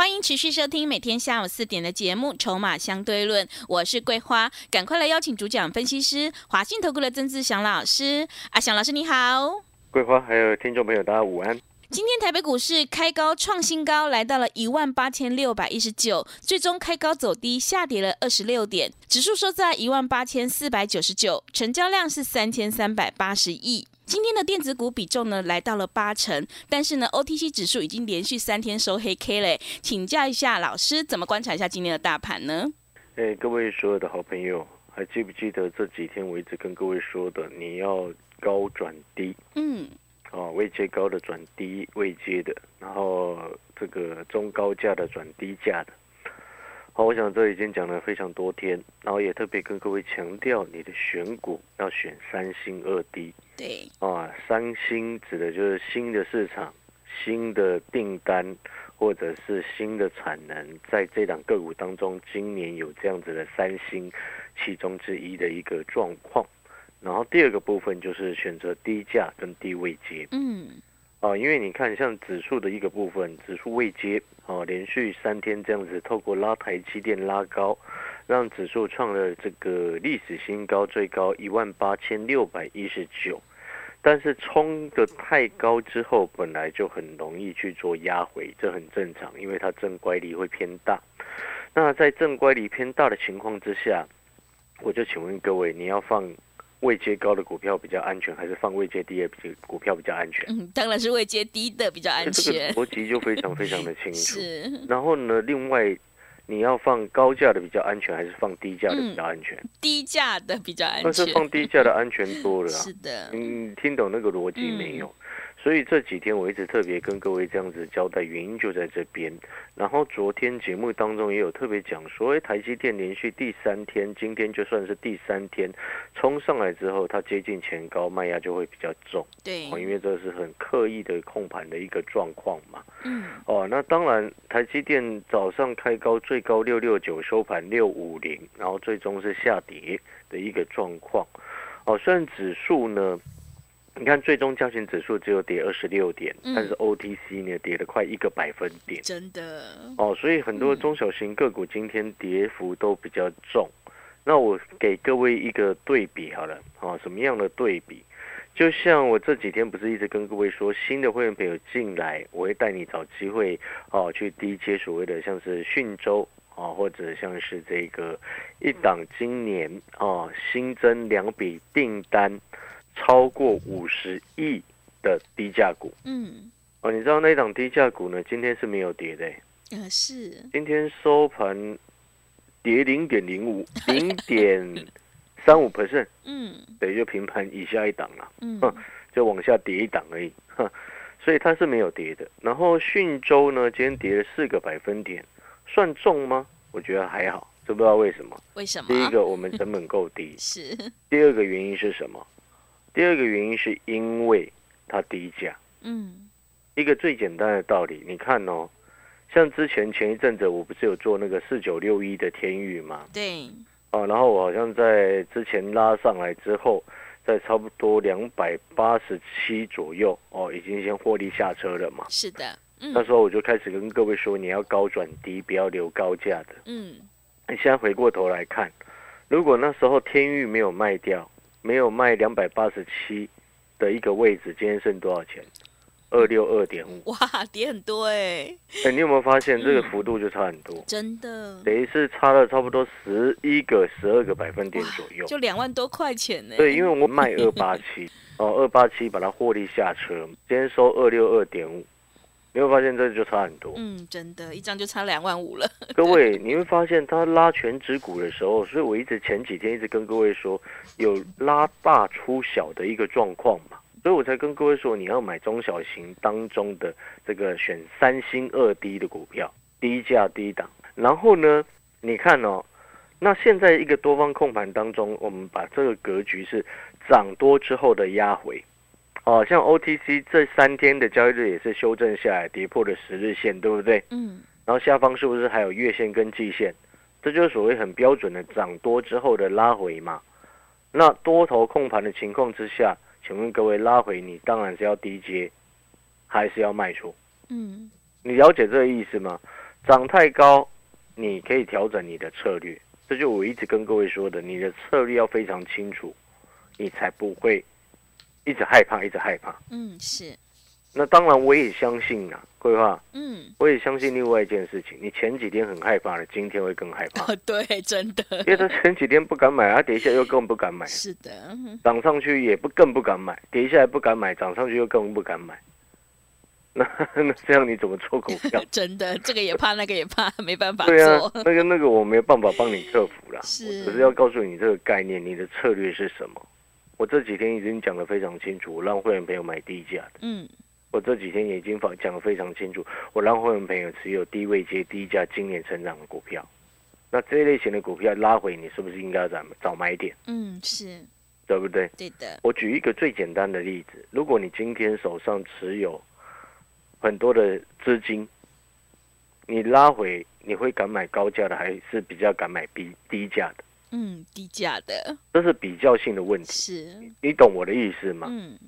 欢迎持续收听每天下午四点的节目《筹码相对论》，我是桂花，赶快来邀请主讲分析师华信投顾的曾志祥老师。阿祥老师你好，桂花还有听众朋友大家午安。今天台北股市开高创新高，来到了一万八千六百一十九，最终开高走低，下跌了二十六点，指数收在一万八千四百九十九，成交量是三千三百八十亿。今天的电子股比重呢来到了八成，但是呢 OTC 指数已经连续三天收黑 K 嘞，请教一下老师，怎么观察一下今天的大盘呢？哎，各位所有的好朋友，还记不记得这几天我一直跟各位说的，你要高转低？嗯。哦，未接高的转低未接的，然后这个中高价的转低价的。好，我想这已经讲了非常多天，然后也特别跟各位强调，你的选股要选三星二低。对。啊，三星指的就是新的市场、新的订单或者是新的产能，在这档个股当中，今年有这样子的三星其中之一的一个状况。然后第二个部分就是选择低价跟低位接，嗯，啊，因为你看像指数的一个部分，指数未接，啊，连续三天这样子透过拉台积电拉高，让指数创了这个历史新高，最高一万八千六百一十九，但是冲的太高之后，本来就很容易去做压回，这很正常，因为它正乖离会偏大。那在正乖离偏大的情况之下，我就请问各位，你要放？位阶高的股票比较安全，还是放位阶低的股票比较安全？嗯，当然是位阶低的比较安全。这个逻辑就非常非常的清楚。是。然后呢，另外你要放高价的比较安全，还是放低价的比较安全？低价的比较安全。但是放低价的安全多了。是的。你听懂那个逻辑没有？所以这几天我一直特别跟各位这样子交代，原因就在这边。然后昨天节目当中也有特别讲说，哎，台积电连续第三天，今天就算是第三天冲上来之后，它接近前高，卖压就会比较重。对，因为这是很刻意的控盘的一个状况嘛。嗯。哦，那当然，台积电早上开高，最高六六九，收盘六五零，然后最终是下跌的一个状况。哦，虽然指数呢。你看，最终加权指数只有跌二十六点，但是 OTC 呢跌了快一个百分点，真的哦。所以很多中小型个股今天跌幅都比较重。那我给各位一个对比好了，哦，什么样的对比？就像我这几天不是一直跟各位说，新的会员朋友进来，我会带你找机会哦，去低阶所谓的像是讯州啊，或者像是这个一档今年哦新增两笔订单。超过五十亿的低价股，嗯，哦，你知道那档低价股呢？今天是没有跌的，呃，是，今天收盘跌零点零五，零点三五 percent，嗯，等于就平盘以下一档了，嗯，就往下跌一档而已，哼，所以它是没有跌的。然后讯州呢，今天跌了四个百分点，算重吗？我觉得还好，知不知道为什么？为什么？第一个，我们成本够低，是。第二个原因是什么？第二个原因是因为它低价，嗯，一个最简单的道理，你看哦，像之前前一阵子我不是有做那个四九六一的天域吗？对，哦，然后我好像在之前拉上来之后，在差不多两百八十七左右，哦，已经先获利下车了嘛。是的，那时候我就开始跟各位说，你要高转低，不要留高价的。嗯，你现在回过头来看，如果那时候天域没有卖掉。没有卖两百八十七的一个位置，今天剩多少钱？二六二点五。哇，跌很多哎！哎，你有没有发现这个幅度就差很多？真的，等于是差了差不多十一个、十二个百分点左右，就两万多块钱呢。对，因为我卖二八七哦，二八七把它获利下车，今天收二六二点五。你会发现这就差很多，嗯，真的，一张就差两万五了。各位，你会发现它拉全指股的时候，所以我一直前几天一直跟各位说，有拉大出小的一个状况嘛，所以我才跟各位说，你要买中小型当中的这个选三星二低的股票，低价低档。然后呢，你看哦，那现在一个多方控盘当中，我们把这个格局是涨多之后的压回。哦，像 OTC 这三天的交易日也是修正下来，跌破了十日线，对不对？嗯。然后下方是不是还有月线跟季线？这就是所谓很标准的涨多之后的拉回嘛。那多头控盘的情况之下，请问各位拉回你当然是要低接，还是要卖出？嗯。你了解这个意思吗？涨太高，你可以调整你的策略。这就我一直跟各位说的，你的策略要非常清楚，你才不会一直害怕，一直害怕。嗯，是。那当然，我也相信啊，规划。嗯，我也相信另外一件事情，你前几天很害怕了，今天会更害怕。对，真的。因为他前几天不敢买，他跌下又更不敢买。是的。涨上去也不更不敢买，跌下来不敢买，涨上去又更不敢买。那那这样你怎么做股票？真的，这个也怕，那个也怕，没办法对啊，那个那个我没办法帮你克服了。是，只是要告诉你这个概念，你的策略是什么。我这几天已经讲的非常清楚，我让会员朋友买低价的。嗯。我这几天已经讲讲的非常清楚，我让会员朋友持有低位接低价今年成长的股票。那这一类型的股票拉回，你是不是应该找找买点？嗯，是，对不对？对的。我举一个最简单的例子，如果你今天手上持有很多的资金，你拉回，你会敢买高价的，还是比较敢买低低价的？嗯，低价的。这是比较性的问题。是。你懂我的意思吗？嗯。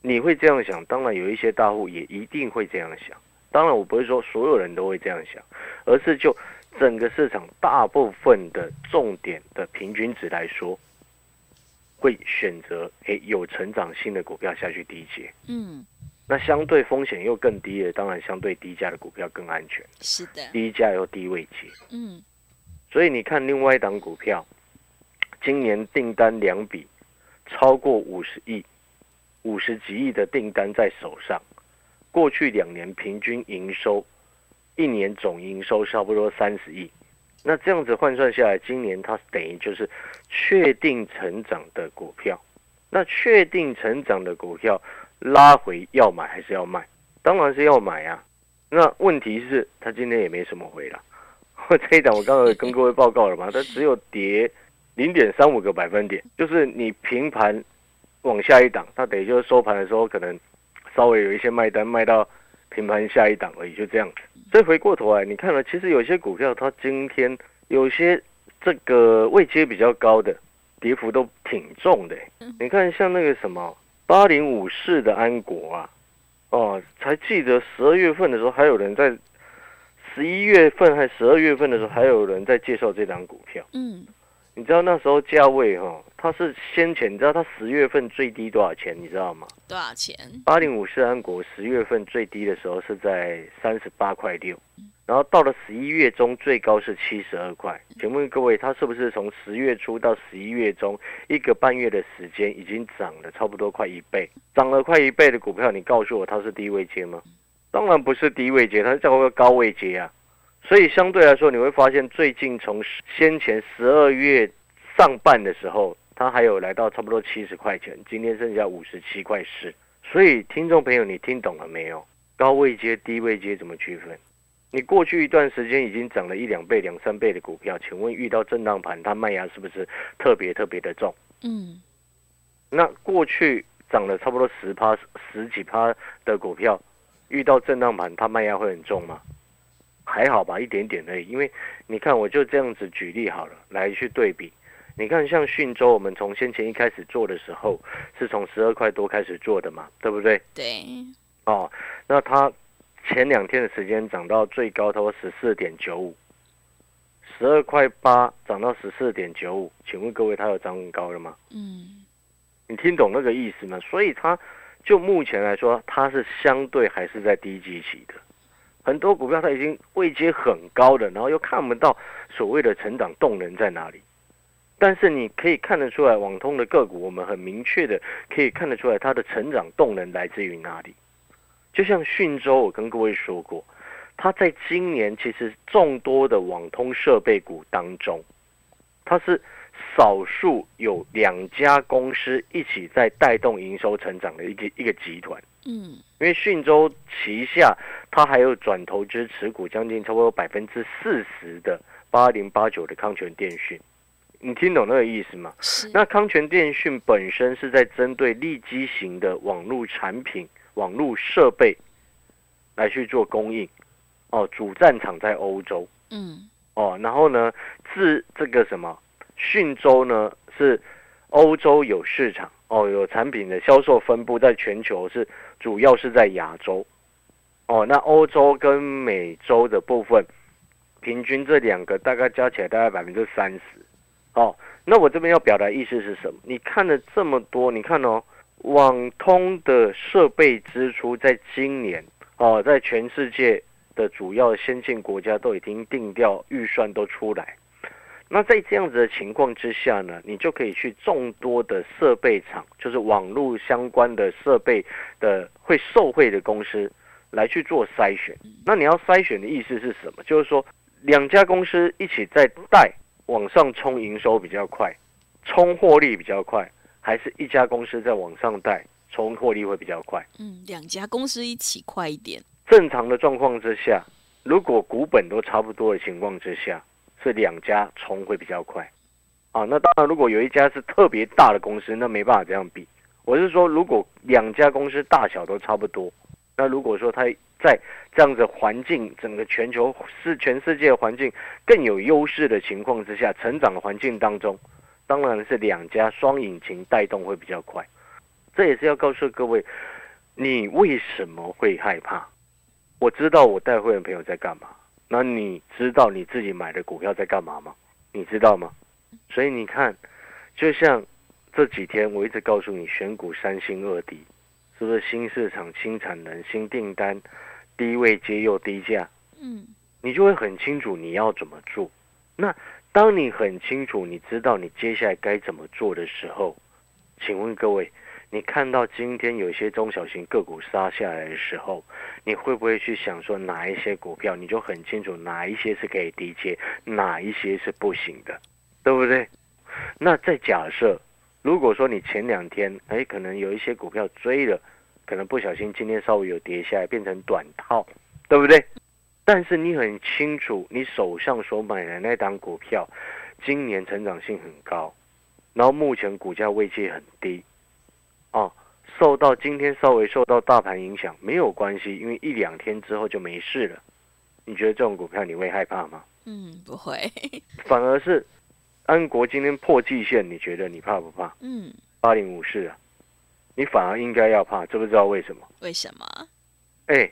你会这样想，当然有一些大户也一定会这样想。当然，我不会说所有人都会这样想，而是就整个市场大部分的重点的平均值来说，会选择诶有成长性的股票下去低接。嗯，那相对风险又更低的，当然相对低价的股票更安全。是的，低价又低位接。嗯，所以你看另外一档股票，今年订单两笔超过五十亿。五十几亿的订单在手上，过去两年平均营收，一年总营收差不多三十亿，那这样子换算下来，今年它等于就是确定成长的股票。那确定成长的股票拉回要买还是要卖？当然是要买啊。那问题是它今天也没什么回了。这一档我刚才跟各位报告了嘛，它只有跌零点三五个百分点，就是你平盘。往下一档，它等于就是收盘的时候，可能稍微有一些卖单卖到平盘下一档而已，就这样子。所以回过头来，你看了，其实有些股票它今天有些这个位阶比较高的，跌幅都挺重的。你看像那个什么八零五四的安国啊，哦，才记得十二月份的时候还有人在十一月份还十二月份的时候还有人在介绍这张股票。嗯。你知道那时候价位哈，它是先前你知道它十月份最低多少钱？你知道吗？多少钱？八零五四安国十月份最低的时候是在三十八块六，然后到了十一月中最高是七十二块。请问各位，它是不是从十月初到十一月中一个半月的时间已经涨了差不多快一倍？涨了快一倍的股票，你告诉我它是低位接吗？当然不是低位接，它是叫做高位接啊。所以相对来说，你会发现最近从先前十二月上半的时候，它还有来到差不多七十块钱，今天剩下五十七块四。所以听众朋友，你听懂了没有？高位接、低位接怎么区分？你过去一段时间已经涨了一两倍、两三倍的股票，请问遇到震荡盘，它卖压是不是特别特别的重？嗯。那过去涨了差不多十趴、十几趴的股票，遇到震荡盘，它卖压会很重吗？还好吧，一点点而已。因为你看，我就这样子举例好了，来去对比。你看，像讯州，我们从先前一开始做的时候，是从十二块多开始做的嘛，对不对？对。哦，那它前两天的时间涨到最高，它十四点九五，十二块八涨到十四点九五。请问各位，它有涨很高了吗？嗯。你听懂那个意思吗？所以它就目前来说，它是相对还是在低基期的。很多股票它已经位阶很高的，然后又看不到所谓的成长动能在哪里。但是你可以看得出来，网通的个股，我们很明确的可以看得出来，它的成长动能来自于哪里。就像讯州，我跟各位说过，它在今年其实众多的网通设备股当中，它是少数有两家公司一起在带动营收成长的一个一个集团。嗯，因为讯州旗下，它还有转投资持股将近超过百分之四十的八零八九的康泉电讯，你听懂那个意思吗？那康泉电讯本身是在针对立基型的网络产品、网络设备来去做供应，哦，主战场在欧洲，嗯，哦，然后呢，自这个什么讯州呢是欧洲有市场。哦，有产品的销售分布在全球是主要是在亚洲，哦，那欧洲跟美洲的部分，平均这两个大概加起来大概百分之三十。哦，那我这边要表达意思是什么？你看了这么多，你看哦，网通的设备支出在今年哦，在全世界的主要先进国家都已经定掉预算都出来。那在这样子的情况之下呢，你就可以去众多的设备厂，就是网络相关的设备的会受惠的公司来去做筛选。那你要筛选的意思是什么？就是说两家公司一起在带往上冲营收比较快，冲获利比较快，还是一家公司在往上带冲获利会比较快？嗯，两家公司一起快一点。正常的状况之下，如果股本都差不多的情况之下。是两家冲会比较快，啊，那当然，如果有一家是特别大的公司，那没办法这样比。我是说，如果两家公司大小都差不多，那如果说它在这样子环境，整个全球是全世界环境更有优势的情况之下，成长的环境当中，当然是两家双引擎带动会比较快。这也是要告诉各位，你为什么会害怕？我知道我带会员朋友在干嘛。那你知道你自己买的股票在干嘛吗？你知道吗？所以你看，就像这几天我一直告诉你选股三新二低，是不是新市场、新产能、新订单，低位接又低价？嗯，你就会很清楚你要怎么做。那当你很清楚，你知道你接下来该怎么做的时候，请问各位。你看到今天有些中小型个股杀下来的时候，你会不会去想说哪一些股票，你就很清楚哪一些是可以低接，哪一些是不行的，对不对？那再假设，如果说你前两天，哎，可能有一些股票追了，可能不小心今天稍微有跌下来，变成短套，对不对？但是你很清楚，你手上所买的那档股票，今年成长性很高，然后目前股价位阶很低。哦，受到今天稍微受到大盘影响没有关系，因为一两天之后就没事了。你觉得这种股票你会害怕吗？嗯，不会。反而是安国今天破季线，你觉得你怕不怕？嗯，八零五四啊，你反而应该要怕，知不知道为什么？为什么？哎，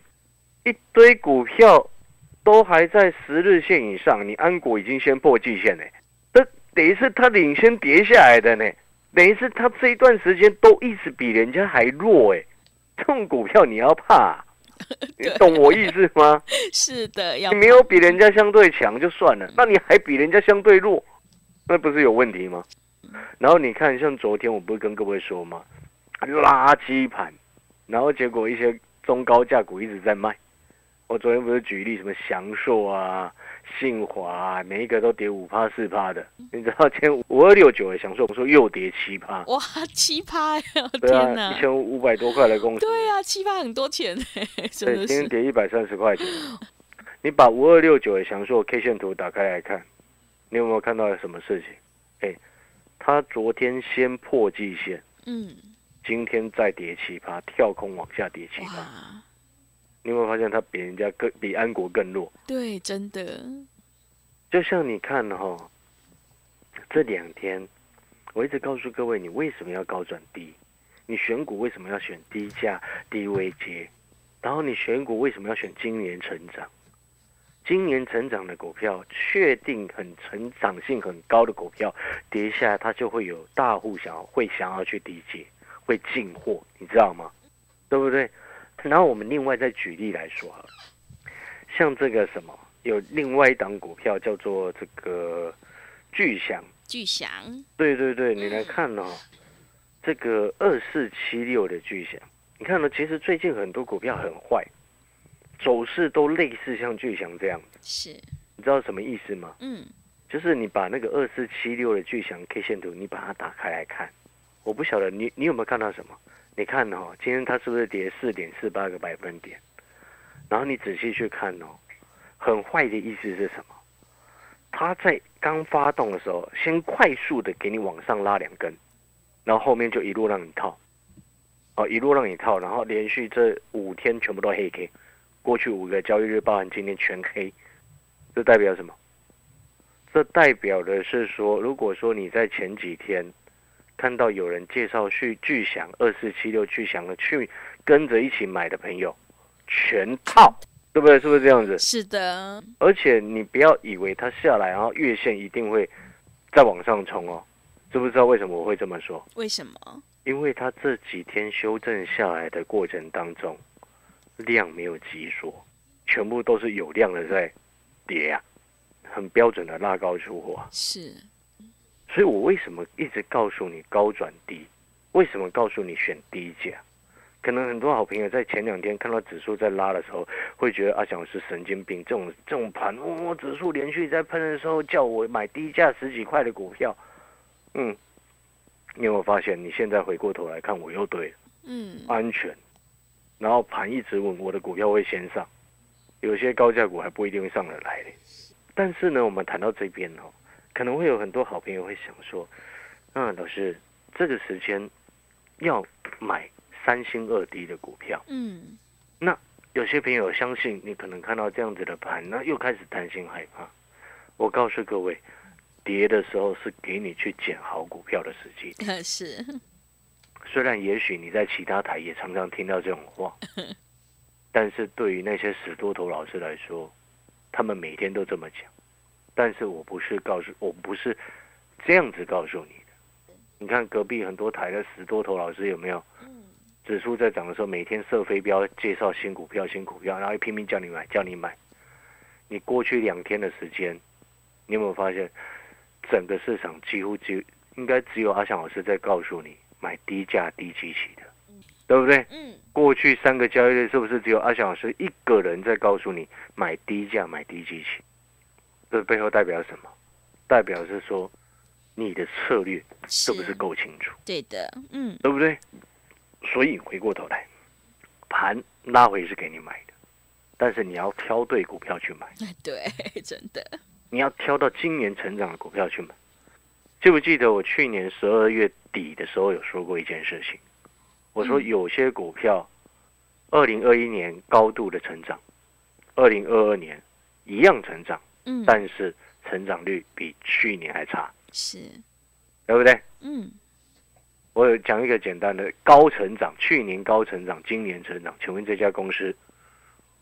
一堆股票都还在十日线以上，你安国已经先破季线呢，这等于是它领先跌下来的呢。等于是他这一段时间都一直比人家还弱哎，这种股票你要怕，你懂我意思吗？是的，你没有比人家相对强就算了，那你还比人家相对弱，那不是有问题吗？然后你看，像昨天我不是跟各位说吗？垃圾盘，然后结果一些中高价股一直在卖。我昨天不是举例什么祥硕啊？信华每一个都跌五趴四趴的，你知道今天五二六九的享受，我说又跌七趴，哇，七趴呀！天哪，一千五百多块的公司，对啊，七趴很多钱哎，对，今天跌一百三十块钱。你把五二六九的享受 K 线图打开来看，你有没有看到什么事情？哎，它昨天先破季线，嗯，今天再跌七趴，跳空往下跌七趴。你有没有发现它比人家更比安国更弱？对，真的。就像你看哈，这两天我一直告诉各位，你为什么要高转低？你选股为什么要选低价低位接？然后你选股为什么要选今年成长？今年成长的股票，确定很成长性很高的股票，跌下来它就会有大户想要会想要去低接，会进货，你知道吗？对不对？然后我们另外再举例来说，像这个什么，有另外一档股票叫做这个巨翔。巨翔。对对对，你来看哦，这个二四七六的巨翔，你看呢？其实最近很多股票很坏，走势都类似像巨翔这样子。是。你知道什么意思吗？嗯。就是你把那个二四七六的巨翔 K 线图，你把它打开来看，我不晓得你你有没有看到什么？你看哦，今天它是不是跌四点四八个百分点？然后你仔细去看哦，很坏的意思是什么？它在刚发动的时候，先快速的给你往上拉两根，然后后面就一路让你套，哦，一路让你套，然后连续这五天全部都黑 K，过去五个交易日包含今天全黑，这代表什么？这代表的是说，如果说你在前几天。看到有人介绍去巨祥二四七六巨祥的去跟着一起买的朋友，全套，对不对？是不是这样子？是的，而且你不要以为它下来，然后月线一定会再往上冲哦。知不知道为什么我会这么说？为什么？因为它这几天修正下来的过程当中，量没有急缩，全部都是有量的在跌啊、很标准的拉高出货啊。是，所以我为什么一直告诉你高转低？为什么告诉你选低价？可能很多好朋友在前两天看到指数在拉的时候，会觉得阿翔是神经病。这种这种盘，哦，指数连续在喷的时候，叫我买低价十几块的股票，嗯，你有没有发现？你现在回过头来看，我又对了，嗯，安全，然后盘一直稳，我的股票会先上，有些高价股还不一定会上得来嘞。但是呢，我们谈到这边哦，可能会有很多好朋友会想说，嗯，老师，这个时间要买三星二低的股票，嗯，那有些朋友相信你可能看到这样子的盘，那又开始担心害怕。我告诉各位，跌的时候是给你去捡好股票的时机。是，虽然也许你在其他台也常常听到这种话，但是对于那些死多头老师来说，他们每天都这么讲。但是我不是告诉，我不是这样子告诉你的。你看隔壁很多台的十多头老师有没有？指数在涨的时候，每天射飞镖，介绍新股票、新股票，然后拼命叫你买，叫你买。你过去两天的时间，你有没有发现，整个市场几乎只应该只有阿翔老师在告诉你买低价低基期的，对不对？嗯，过去三个交易日是不是只有阿翔老师一个人在告诉你买低价、买低基期？这背后代表什么？代表是说你的策略是不是够清楚？对的，嗯，对不对？所以回过头来，盘拉回是给你买的，但是你要挑对股票去买，对，真的，你要挑到今年成长的股票去买。记不记得我去年十二月底的时候有说过一件事情？我说嗯有些股票，二零二一年高度的成长，二零二二年一样成长，嗯，但是成长率比去年还差，是，对不对？嗯，我有讲一个简单的高成长，去年高成长，今年成长，请问这家公司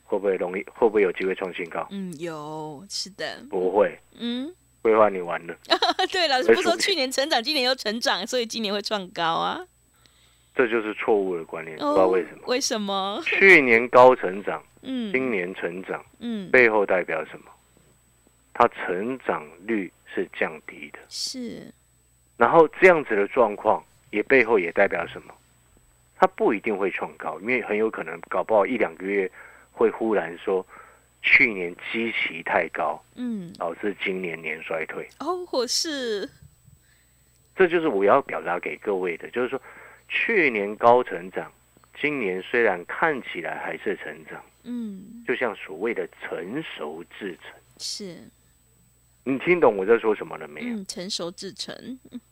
会不会容易，会不会有机会创新高？嗯，有，是的，不会，嗯，规划你完了，对，老师不说去年成长，今年又成长，所以今年会创高啊？这就是错误的观念，不知道为什么。为什么？去年高成长，嗯，今年成长，嗯，背后代表什么？它成长率是降低的，是，然后这样子的状况也背后也代表什么？它不一定会创高，因为很有可能搞不好一两个月会忽然说去年基期太高，嗯，导致今年年衰退。哦，或是，这就是我要表达给各位的，就是说去年高成长，今年虽然看起来还是成长，嗯，就像所谓的成熟制成。是，你听懂我在说什么了没？有？嗯，成熟制成，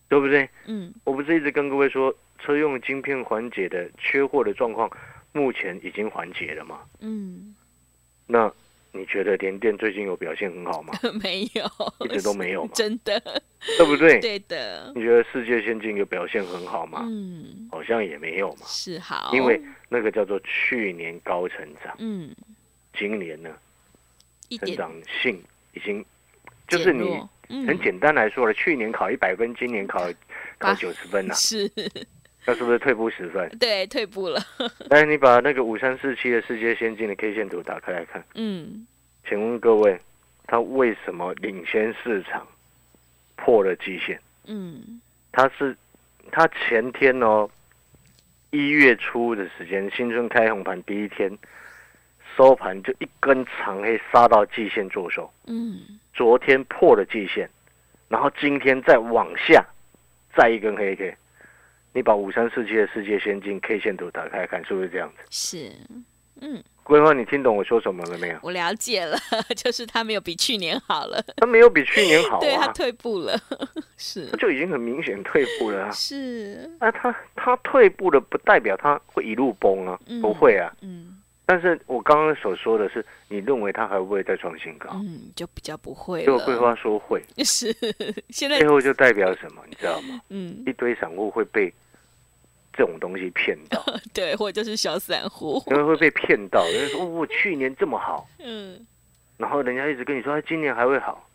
对不对？嗯，我不是一直跟各位说，车用晶片缓解的缺货的状况，目前已经缓解了吗？嗯，那你觉得联电最近有表现很好吗？没有，一直都没有嘛真的，对不对？对的，你觉得世界先进有表现很好吗？嗯，好像也没有嘛，是好，因为那个叫做去年高成长，嗯，今年呢成长性已经，就是你很简单来说了，去年考一百分，今年考考九十分呐、是，那是不是退步十分？对，退步了，来，你把那个五三四七的世界先进的 K 线图打开来看，嗯，请问各位，它为什么领先市场破了季线？嗯，它是它前天哦，一月初的时间，新春开红盘第一天收盘就一根长黑杀到季线做手，嗯，昨天破了季线，然后今天再往下再一根黑 K。你把五三四七的世界先进 K 线图打开看，是不是这样子？是，嗯，规划，你听懂我说什么了没有？我了解了，就是他没有比去年好了，它没有比去年好对他啊，退步了，是它就已经很明显退步了啊。是，啊，它它退步了，不代表它会一路崩啊，嗯不会啊。嗯但是我刚刚所说的是，你认为它还会不会再创新高？嗯，就比较不会结果桂，花说会，是，现在最后就代表什么？你知道吗？嗯一堆散户会被这种东西骗到，对，或者是小散户，因为会被骗到。人家说我去年这么好，嗯，然后人家一直跟你说，哎，今年还会好，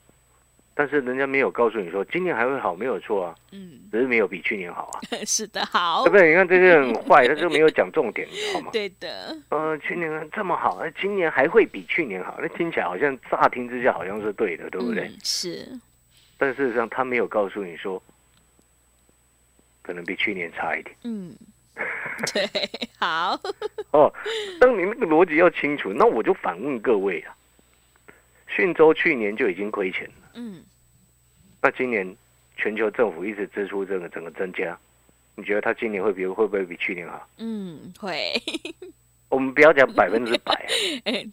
但是人家没有告诉你说今年还会好，没有错啊，嗯，只是没有比去年好啊，是的，好。对不，对？你看这些人很坏，他就没有讲重点，你知道吗？对的，呃，去年这么好，那今年还会比去年好，那听起来好像乍听之下好像是对的，对不对？嗯是，但事实上他没有告诉你说，可能比去年差一点。嗯，对，好，哦。当你那个逻辑要清楚，那我就反问各位啊，讯州去年就已经亏钱了，嗯，那今年全球政府一直支出这个整个增加，你觉得他今年会比会不会比去年好？嗯，会，我们不要讲 百分之百，哎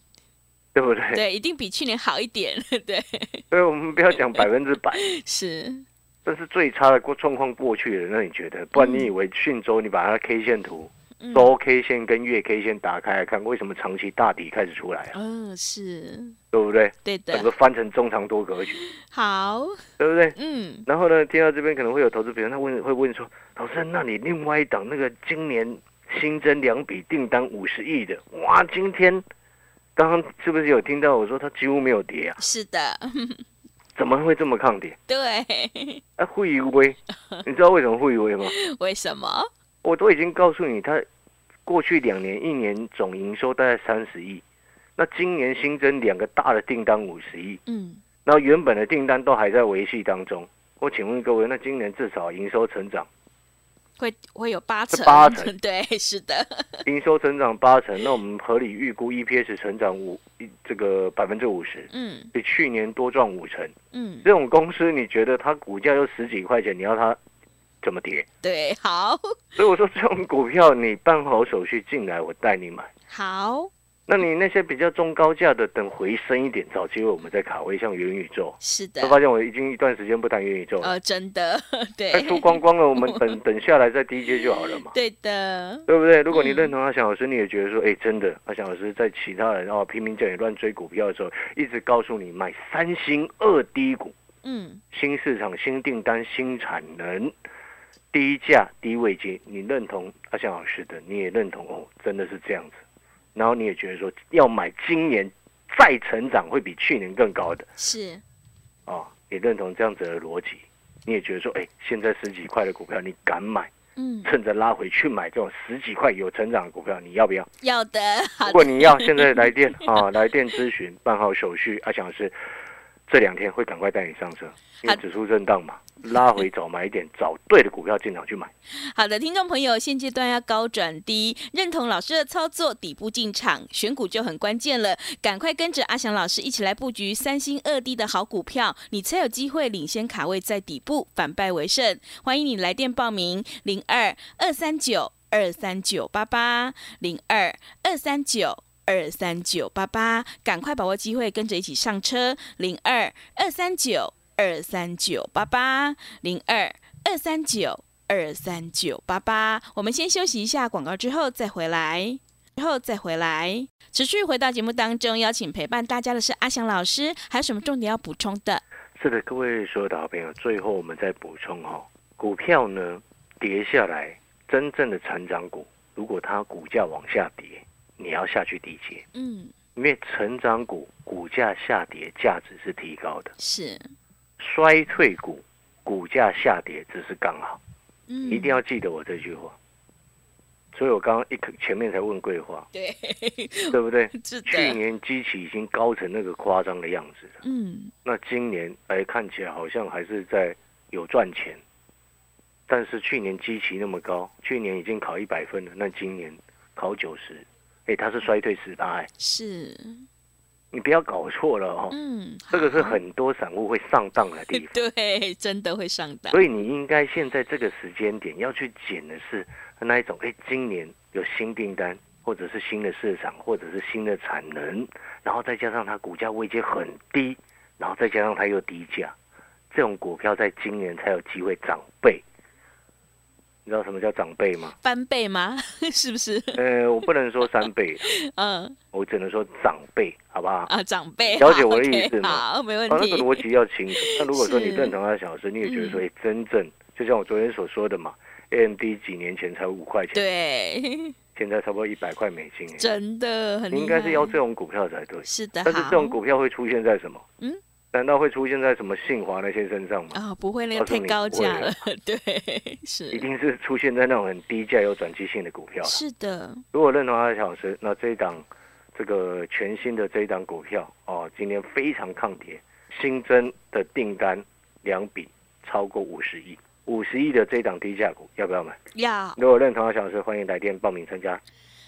对不对？对，一定比去年好一点，对，所以我们不要讲百分之百，是，这是最差的过状况过去了。那你觉得？不然你以为讯州你把它 K 线图、嗯周 K 线跟月 K 线打开来看，为什么长期大底开始出来啊？嗯，是，对不对？对的整个，翻成中长多格局，好，对不对？嗯，然后呢，听到这边可能会有投资朋友，他问会问说，老师，那你另外一档那个今年新增两笔订单五十亿的，哇，今天刚刚是不是有听到我说它几乎没有跌啊？是的，怎么会这么抗跌？对，啊，会微，你知道为什么会微吗？为什么？我都已经告诉你，它过去两年一年总营收大概三十亿，那今年新增两个大的订单五十亿，嗯，然后原本的订单都还在维系当中。我请问各位，那今年至少营收成长，会会有八成，八成，对，是的，营收成长八成，那我们合理预估 EPS 成长五这个百分之五十，嗯。比去年多赚五成。嗯，这种公司，你觉得它股价又十几块钱，你要它怎么跌？对，好，所以我说，这种股票你办好手续进来，我带你买。好，那你那些比较中高价的，等回升一点，找机会我们再卡位，像元宇宙。是的。我，发现我已经一段时间不谈元宇宙了，呃，真的，对。快，出光光了，我们等 等下来再低阶就好了嘛，对的，对不对？如果你嗯。认同阿翔老师，你也觉得说，哎，真的，阿翔老师在其他人哦拼命叫你乱追股票的时候，一直告诉你买三星二低股，嗯，新市场、新订单、新产能，低价、低位接，你认同阿翔老师的，你也认同哦，真的是这样子。然后你也觉得说，要买今年再成长会比去年更高的是，哦，你认同这样子的逻辑，你也觉得说，哎，现在十几块的股票你敢买，嗯，趁着拉回去买这种十几块有成长的股票，你要不要？要的，如果你要，现在来电啊，来电咨询，办好手续。阿翔老师这两天会赶快带你上车，因为指数震荡嘛，拉回早买一点，找对的股票进场去买。好的，听众朋友，现阶段要高转低，认同老师的操作，底部进场，选股就很关键了。赶快跟着阿翔老师一起来布局三星二低的好股票，你才有机会领先卡位在底部，反败为胜。欢迎你来电报名：零二二三九二三九八八零二二三九。二三九八八，赶快把握机会，跟着一起上车。零二二三九二三九八八零二二三九二三九八八。我们先休息一下广告，之后再回来，之后再回来，持续回到节目当中。邀请陪伴大家的是阿翔老师，还有什么重点要补充的？是的，各位所有的好朋友，最后我们再补充哈、股票呢跌下来，真正的成长股，如果它股价往下跌，你要下去低接，嗯，因为成长股股价下跌，价值是提高的；是，衰退股股价下跌只是刚好。嗯，一定要记得我这句话。所以我刚刚一开前面才问桂花，对，对不对？去，年基期已经高成那个夸张的样子了，嗯，那今年哎看起来好像还是在有赚钱，但是去年基期那么高，去年已经考一百分了，那今年考九十，哎，它是衰退十八，哎，是，你不要搞错了哦，嗯，这个是很多散户会上当的地方。对，真的会上当，所以你应该现在这个时间点要去捡的是那一种，哎，今年有新订单，或者是新的市场，或者是新的产能，然后再加上它股价位阶很低，然后再加上它又低价，这种股票在今年才有机会涨倍。你知道什么叫长辈吗？翻倍吗？是不是？呃，我不能说三倍，嗯我只能说长辈，好不好？啊，长辈，了解我的 意思吗好，没问题，那题个。逻辑要清楚。那如果说你是认同他的小事，你也觉得说，嗯哎，真正就像我昨天所说的嘛，AMD 几年前才五块钱，对，现在差不多一百块美金，真的很厉害。应该是要这种股票才对。是的，但是这种股票会出现在什么？嗯，难道会出现在什么信华那些身上吗？啊，不会，那个太高价了。对，是，一定是出现在那种很低价有转机性的股票。是的，如果认同阿小时，那这一档这个全新的这一档股票哦，今天非常抗跌，新增的订单两笔超过五十亿。五十亿的这档低价股要不要买？要。如果认同的小师，欢迎来电报名参加。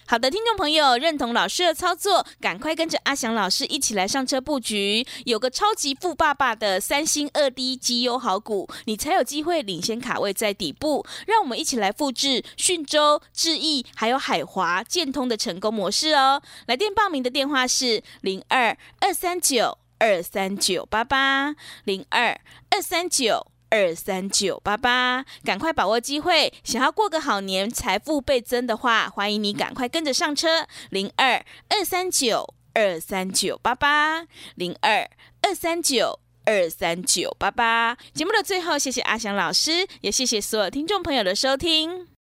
好的，听众朋友，认同老师的操作，赶快跟着阿翔老师一起来上车布局。有个超级富爸爸的三星二 D 绩优好股，你才有机会领先卡位在底部。让我们一起来复制讯州、智毅还有海华、建通的成功模式哦。来电报名的电话是零二二三九二三九八八零二二三九。二三九八八，赶快把握机会！想要过个好年，财富倍增的话，欢迎你赶快跟着上车。零二二三九二三九八八，零二二三九二三九八八。节目的最后，谢谢阿翔老师，也谢谢所有听众朋友的收听。